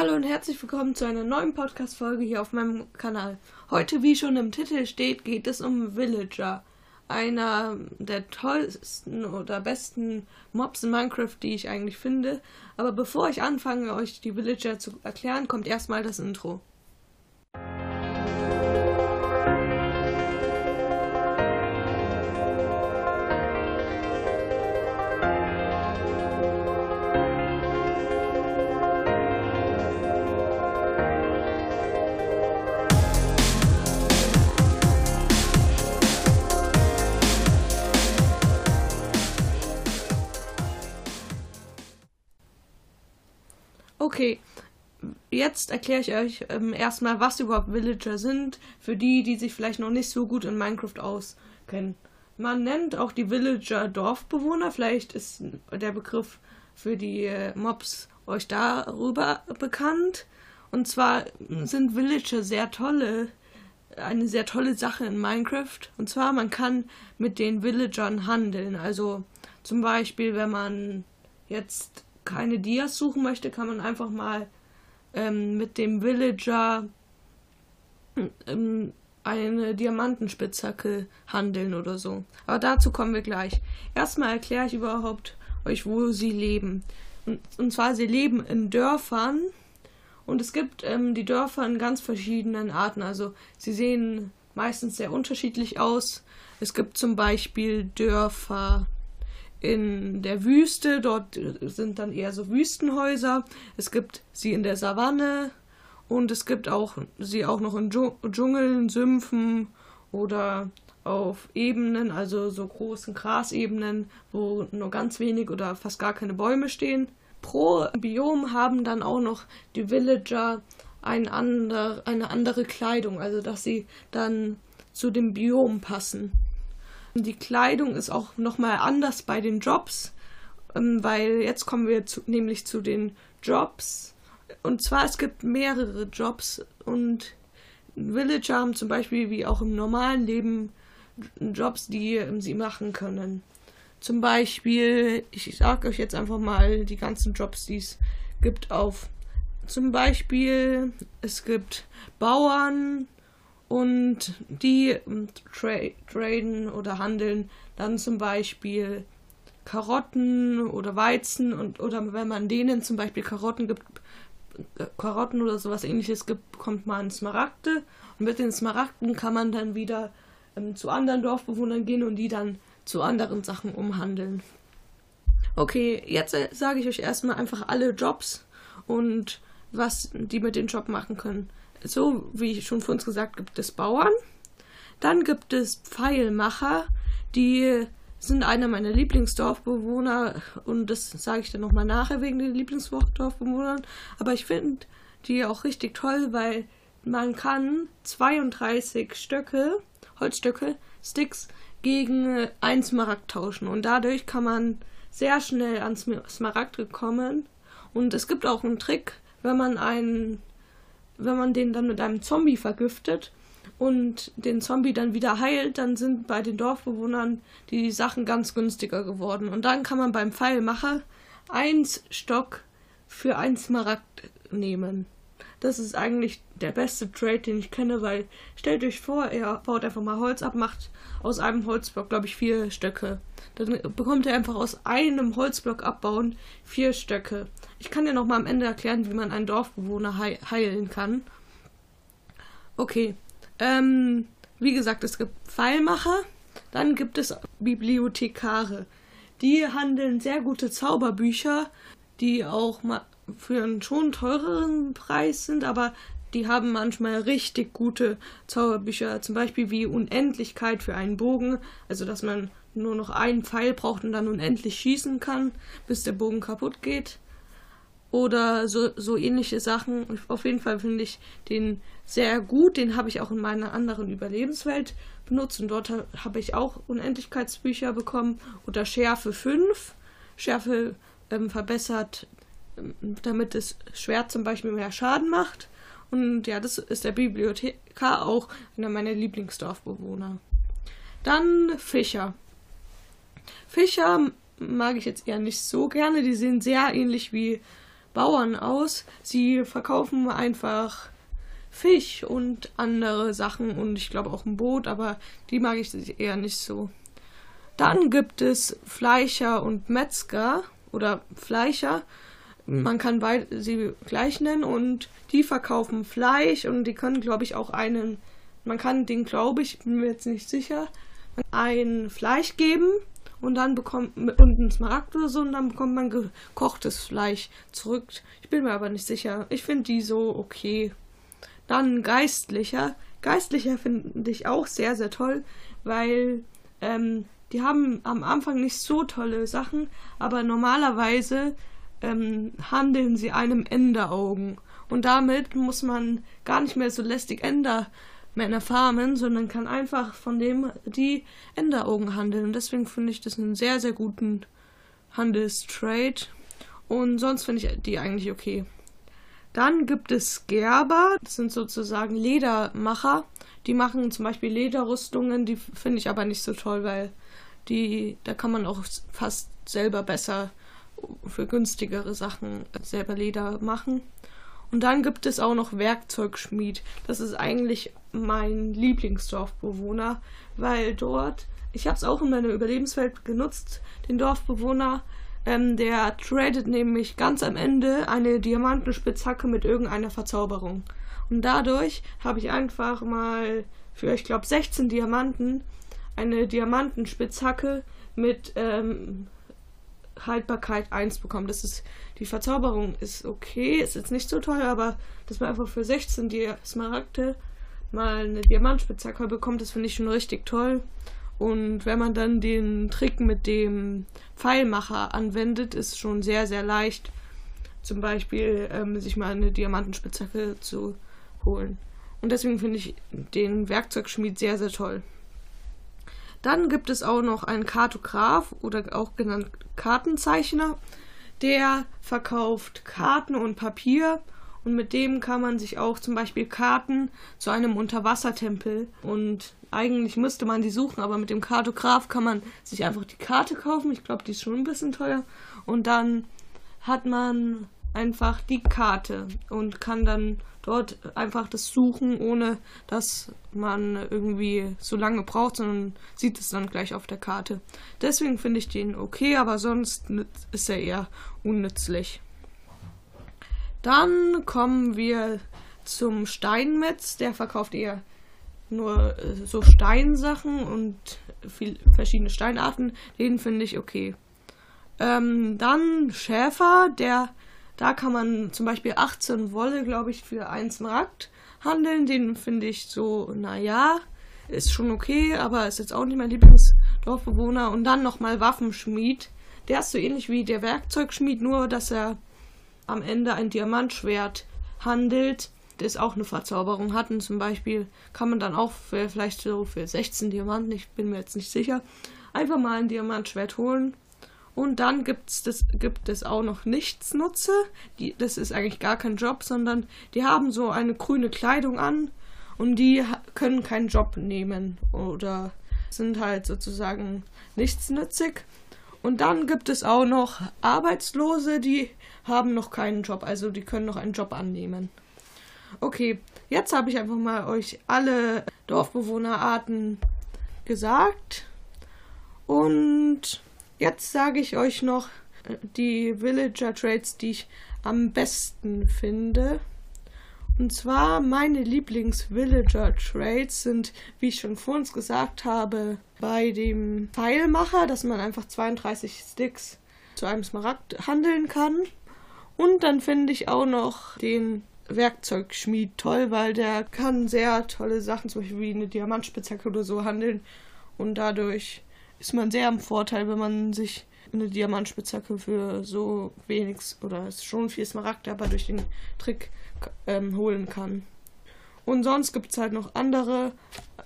Hallo und herzlich willkommen zu einer neuen Podcast-Folge hier auf meinem Kanal. Heute, wie schon im Titel steht, geht es um Villager. Einer der tollsten oder besten Mobs in Minecraft, die ich eigentlich finde. Aber bevor ich anfange, euch die Villager zu erklären, kommt erstmal das Intro. Jetzt erkläre ich euch ähm, erstmal, was überhaupt Villager sind, für die, die sich vielleicht noch nicht so gut in Minecraft auskennen. Man nennt auch die Villager Dorfbewohner, vielleicht ist der Begriff für die äh, Mobs euch darüber bekannt. Und zwar sind Villager sehr tolle, eine sehr tolle Sache in Minecraft. Und zwar, man kann mit den Villagern handeln. Also zum Beispiel, wenn man jetzt keine Dias suchen möchte, kann man einfach mal ähm, mit dem Villager ähm, eine Diamantenspitzhacke handeln oder so. Aber dazu kommen wir gleich. Erstmal erkläre ich überhaupt euch, wo sie leben. Und, und zwar, sie leben in Dörfern. Und es gibt ähm, die Dörfer in ganz verschiedenen Arten. Also sie sehen meistens sehr unterschiedlich aus. Es gibt zum Beispiel Dörfer, in der Wüste, dort sind dann eher so Wüstenhäuser. Es gibt sie in der Savanne und es gibt auch sie auch noch in Dschungeln, Sümpfen oder auf Ebenen, also so großen Grasebenen, wo nur ganz wenig oder fast gar keine Bäume stehen. Pro Biom haben dann auch noch die Villager ein ander, eine andere Kleidung, also dass sie dann zu dem Biom passen. Die Kleidung ist auch nochmal anders bei den Jobs, ähm, weil jetzt kommen wir zu, nämlich zu den Jobs. Und zwar, es gibt mehrere Jobs und Villager haben zum Beispiel wie auch im normalen Leben Jobs, die ähm, sie machen können. Zum Beispiel, ich sage euch jetzt einfach mal die ganzen Jobs, die es gibt auf. Zum Beispiel, es gibt Bauern, und die ähm, tra traden oder handeln dann zum Beispiel Karotten oder Weizen und oder wenn man denen zum Beispiel Karotten gibt, äh, Karotten oder sowas ähnliches gibt, bekommt man Smaragde und mit den Smaragden kann man dann wieder ähm, zu anderen Dorfbewohnern gehen und die dann zu anderen Sachen umhandeln. Okay, jetzt äh, sage ich euch erstmal einfach alle Jobs und was die mit dem Job machen können so wie schon vor uns gesagt, gibt es Bauern. Dann gibt es Pfeilmacher, die sind einer meiner Lieblingsdorfbewohner und das sage ich dann nochmal nachher wegen den Lieblingsdorfbewohnern. Aber ich finde die auch richtig toll, weil man kann 32 Stöcke, Holzstöcke, Sticks gegen ein Smaragd tauschen und dadurch kann man sehr schnell ans Smaragd kommen. Und es gibt auch einen Trick, wenn man einen wenn man den dann mit einem Zombie vergiftet und den Zombie dann wieder heilt, dann sind bei den Dorfbewohnern die Sachen ganz günstiger geworden. Und dann kann man beim Pfeilmacher eins Stock für ein Smaragd nehmen. Das ist eigentlich der beste Trade, den ich kenne, weil stellt euch vor, er baut einfach mal Holz ab, macht aus einem Holzblock, glaube ich, vier Stöcke. Dann bekommt er einfach aus einem Holzblock abbauen vier Stöcke. Ich kann dir noch mal am Ende erklären, wie man einen Dorfbewohner heilen kann. Okay. Ähm, wie gesagt, es gibt Pfeilmacher, dann gibt es Bibliothekare. Die handeln sehr gute Zauberbücher, die auch mal für einen schon teureren Preis sind, aber die haben manchmal richtig gute Zauberbücher, zum Beispiel wie Unendlichkeit für einen Bogen, also dass man nur noch einen Pfeil braucht und dann unendlich schießen kann, bis der Bogen kaputt geht. Oder so, so ähnliche Sachen. Auf jeden Fall finde ich den sehr gut. Den habe ich auch in meiner anderen Überlebenswelt benutzt und dort habe ich auch Unendlichkeitsbücher bekommen. Oder Schärfe 5. Schärfe ähm, verbessert damit das Schwert zum Beispiel mehr Schaden macht. Und ja, das ist der Bibliothekar auch einer meiner Lieblingsdorfbewohner. Dann Fischer. Fischer mag ich jetzt eher nicht so gerne. Die sehen sehr ähnlich wie Bauern aus. Sie verkaufen einfach Fisch und andere Sachen und ich glaube auch ein Boot, aber die mag ich eher nicht so. Dann gibt es Fleischer und Metzger oder Fleischer. Man kann beide sie gleich nennen und die verkaufen Fleisch und die können, glaube ich, auch einen, man kann den, glaube ich, bin mir jetzt nicht sicher, ein Fleisch geben und dann bekommt und einen Smaragd oder so und dann bekommt man gekochtes Fleisch zurück. Ich bin mir aber nicht sicher. Ich finde die so okay. Dann Geistlicher. Geistlicher finde ich auch sehr, sehr toll, weil ähm, die haben am Anfang nicht so tolle Sachen, aber normalerweise ähm, handeln sie einem Enderaugen. Und damit muss man gar nicht mehr so lästig Endermänner farmen, sondern kann einfach von dem die Enderaugen handeln. Und deswegen finde ich das einen sehr, sehr guten Handelstrade. Und sonst finde ich die eigentlich okay. Dann gibt es Gerber, das sind sozusagen Ledermacher. Die machen zum Beispiel Lederrüstungen, die finde ich aber nicht so toll, weil die, da kann man auch fast selber besser für günstigere Sachen selber Leder machen. Und dann gibt es auch noch Werkzeugschmied. Das ist eigentlich mein Lieblingsdorfbewohner, weil dort, ich habe es auch in meiner Überlebenswelt genutzt, den Dorfbewohner, ähm, der tradet nämlich ganz am Ende eine Diamantenspitzhacke mit irgendeiner Verzauberung. Und dadurch habe ich einfach mal für, ich glaube, 16 Diamanten eine Diamantenspitzhacke mit ähm, Haltbarkeit 1 bekommen. Das ist, die Verzauberung ist okay, ist jetzt nicht so toll, aber dass man einfach für 16 die Smaragde mal eine Diamantspitzhacke bekommt, das finde ich schon richtig toll. Und wenn man dann den Trick mit dem Pfeilmacher anwendet, ist schon sehr, sehr leicht, zum Beispiel ähm, sich mal eine Diamantenspitzhacke zu holen. Und deswegen finde ich den Werkzeugschmied sehr, sehr toll. Dann gibt es auch noch einen Kartograf oder auch genannt Kartenzeichner, der verkauft Karten und Papier und mit dem kann man sich auch zum Beispiel Karten zu einem Unterwassertempel und eigentlich müsste man die suchen, aber mit dem Kartograf kann man sich einfach die Karte kaufen. Ich glaube, die ist schon ein bisschen teuer. Und dann hat man einfach die Karte und kann dann dort einfach das suchen, ohne dass man irgendwie so lange braucht, sondern sieht es dann gleich auf der Karte. Deswegen finde ich den okay, aber sonst ist er eher unnützlich. Dann kommen wir zum Steinmetz, der verkauft eher nur äh, so Steinsachen und viel, verschiedene Steinarten. Den finde ich okay. Ähm, dann Schäfer, der da kann man zum Beispiel 18 Wolle, glaube ich, für einen Smaragd handeln. Den finde ich so, naja, ist schon okay, aber ist jetzt auch nicht mein Lieblingsdorfbewohner. Und dann nochmal Waffenschmied. Der ist so ähnlich wie der Werkzeugschmied, nur dass er am Ende ein Diamantschwert handelt, das auch eine Verzauberung hat. Und zum Beispiel kann man dann auch für, vielleicht so für 16 Diamanten, ich bin mir jetzt nicht sicher, einfach mal ein Diamantschwert holen und dann gibt's das, gibt es auch noch Nichtsnutze. Die, das ist eigentlich gar kein Job, sondern die haben so eine grüne Kleidung an und die können keinen Job nehmen oder sind halt sozusagen nichtsnützig. Und dann gibt es auch noch Arbeitslose, die haben noch keinen Job, also die können noch einen Job annehmen. Okay, jetzt habe ich einfach mal euch alle Dorfbewohnerarten gesagt. Und Jetzt sage ich euch noch die Villager Trades, die ich am besten finde. Und zwar meine Lieblings-Villager Trades sind, wie ich schon vor uns gesagt habe, bei dem Pfeilmacher, dass man einfach 32 Sticks zu einem Smaragd handeln kann. Und dann finde ich auch noch den Werkzeugschmied toll, weil der kann sehr tolle Sachen, zum Beispiel wie eine Diamantspitzhacke oder so handeln. Und dadurch ist man sehr am Vorteil, wenn man sich eine Diamantspitzhacke für so wenig oder ist schon viel Smaragd, aber durch den Trick ähm, holen kann. Und sonst gibt es halt noch andere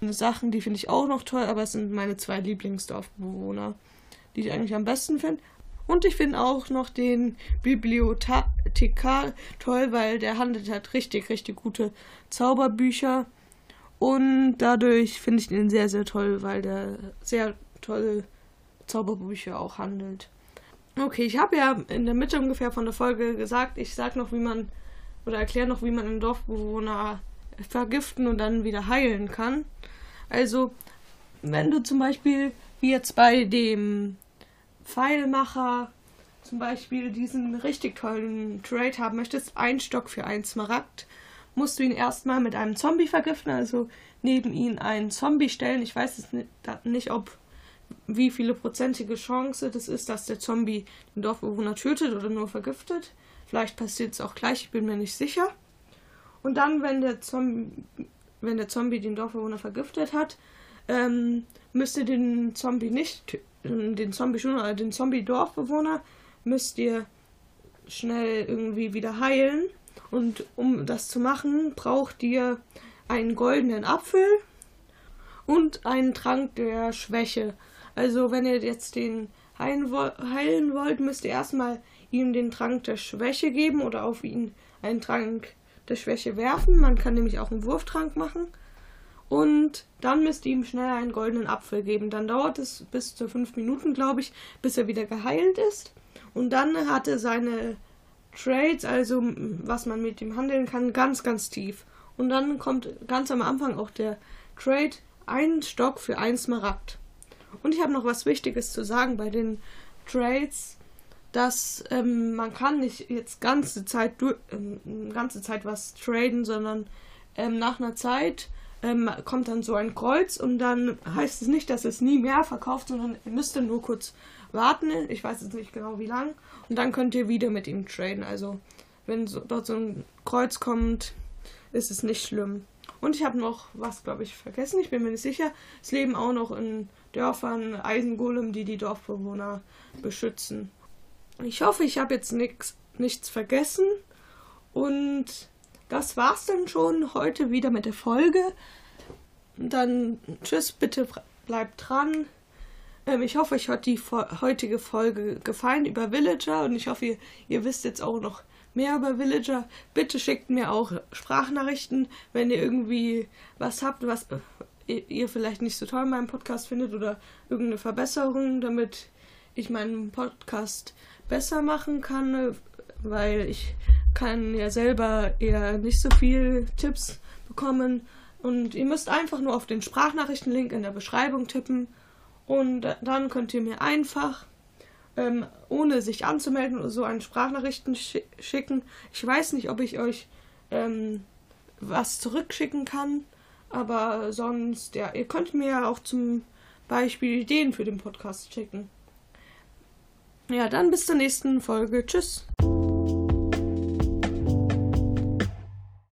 Sachen, die finde ich auch noch toll, aber es sind meine zwei Lieblingsdorfbewohner, die ich eigentlich am besten finde. Und ich finde auch noch den Bibliothekar toll, weil der handelt halt richtig, richtig gute Zauberbücher. Und dadurch finde ich den sehr, sehr toll, weil der sehr tolle Zauberbücher auch handelt. Okay, ich habe ja in der Mitte ungefähr von der Folge gesagt, ich sag noch, wie man oder erkläre noch, wie man einen Dorfbewohner vergiften und dann wieder heilen kann. Also, wenn du zum Beispiel, wie jetzt bei dem Pfeilmacher, zum Beispiel diesen richtig tollen Trade haben möchtest, ein Stock für ein Smaragd, musst du ihn erstmal mit einem Zombie vergiften, also neben ihn einen Zombie stellen. Ich weiß es nicht, ob wie viele prozentige Chance das ist, dass der Zombie den Dorfbewohner tötet oder nur vergiftet. Vielleicht passiert es auch gleich, ich bin mir nicht sicher. Und dann, wenn der Zombie, wenn der Zombie den Dorfbewohner vergiftet hat, ähm, müsst ihr den Zombie nicht, den Zombie schon, oder den Zombie-Dorfbewohner müsst ihr schnell irgendwie wieder heilen. Und um das zu machen, braucht ihr einen goldenen Apfel und einen Trank der Schwäche. Also wenn ihr jetzt den heilen, heilen wollt, müsst ihr erstmal ihm den Trank der Schwäche geben oder auf ihn einen Trank der Schwäche werfen. Man kann nämlich auch einen Wurftrank machen. Und dann müsst ihr ihm schnell einen goldenen Apfel geben. Dann dauert es bis zu fünf Minuten, glaube ich, bis er wieder geheilt ist. Und dann hat er seine Trades, also was man mit ihm handeln kann, ganz, ganz tief. Und dann kommt ganz am Anfang auch der Trade, ein Stock für ein Smaragd. Und ich habe noch was Wichtiges zu sagen bei den Trades dass ähm, man kann nicht jetzt ganze Zeit ähm, ganze Zeit was traden, sondern ähm, nach einer Zeit ähm, kommt dann so ein Kreuz und dann heißt es nicht, dass es nie mehr verkauft, sondern ihr müsst dann nur kurz warten. Ich weiß jetzt nicht genau wie lang und dann könnt ihr wieder mit ihm traden. Also wenn so, dort so ein Kreuz kommt, ist es nicht schlimm. Und ich habe noch was, glaube ich, vergessen. Ich bin mir nicht sicher. Es leben auch noch in Dörfern Eisengolem, die die Dorfbewohner beschützen. Ich hoffe, ich habe jetzt nix, nichts vergessen. Und das war's dann schon heute wieder mit der Folge. Dann tschüss, bitte bleibt dran. Ähm, ich hoffe, euch hat die heutige Folge gefallen über Villager und ich hoffe, ihr, ihr wisst jetzt auch noch mehr über Villager. Bitte schickt mir auch Sprachnachrichten, wenn ihr irgendwie was habt, was äh, ihr vielleicht nicht so toll in meinem Podcast findet oder irgendeine Verbesserung, damit ich meinen Podcast besser machen kann, weil ich kann ja selber eher nicht so viel Tipps bekommen. Und ihr müsst einfach nur auf den Sprachnachrichtenlink in der Beschreibung tippen und dann könnt ihr mir einfach, ähm, ohne sich anzumelden oder so, einen Sprachnachrichten sch schicken. Ich weiß nicht, ob ich euch ähm, was zurückschicken kann, aber sonst, ja, ihr könnt mir ja auch zum Beispiel Ideen für den Podcast schicken. Ja, dann bis zur nächsten Folge. Tschüss.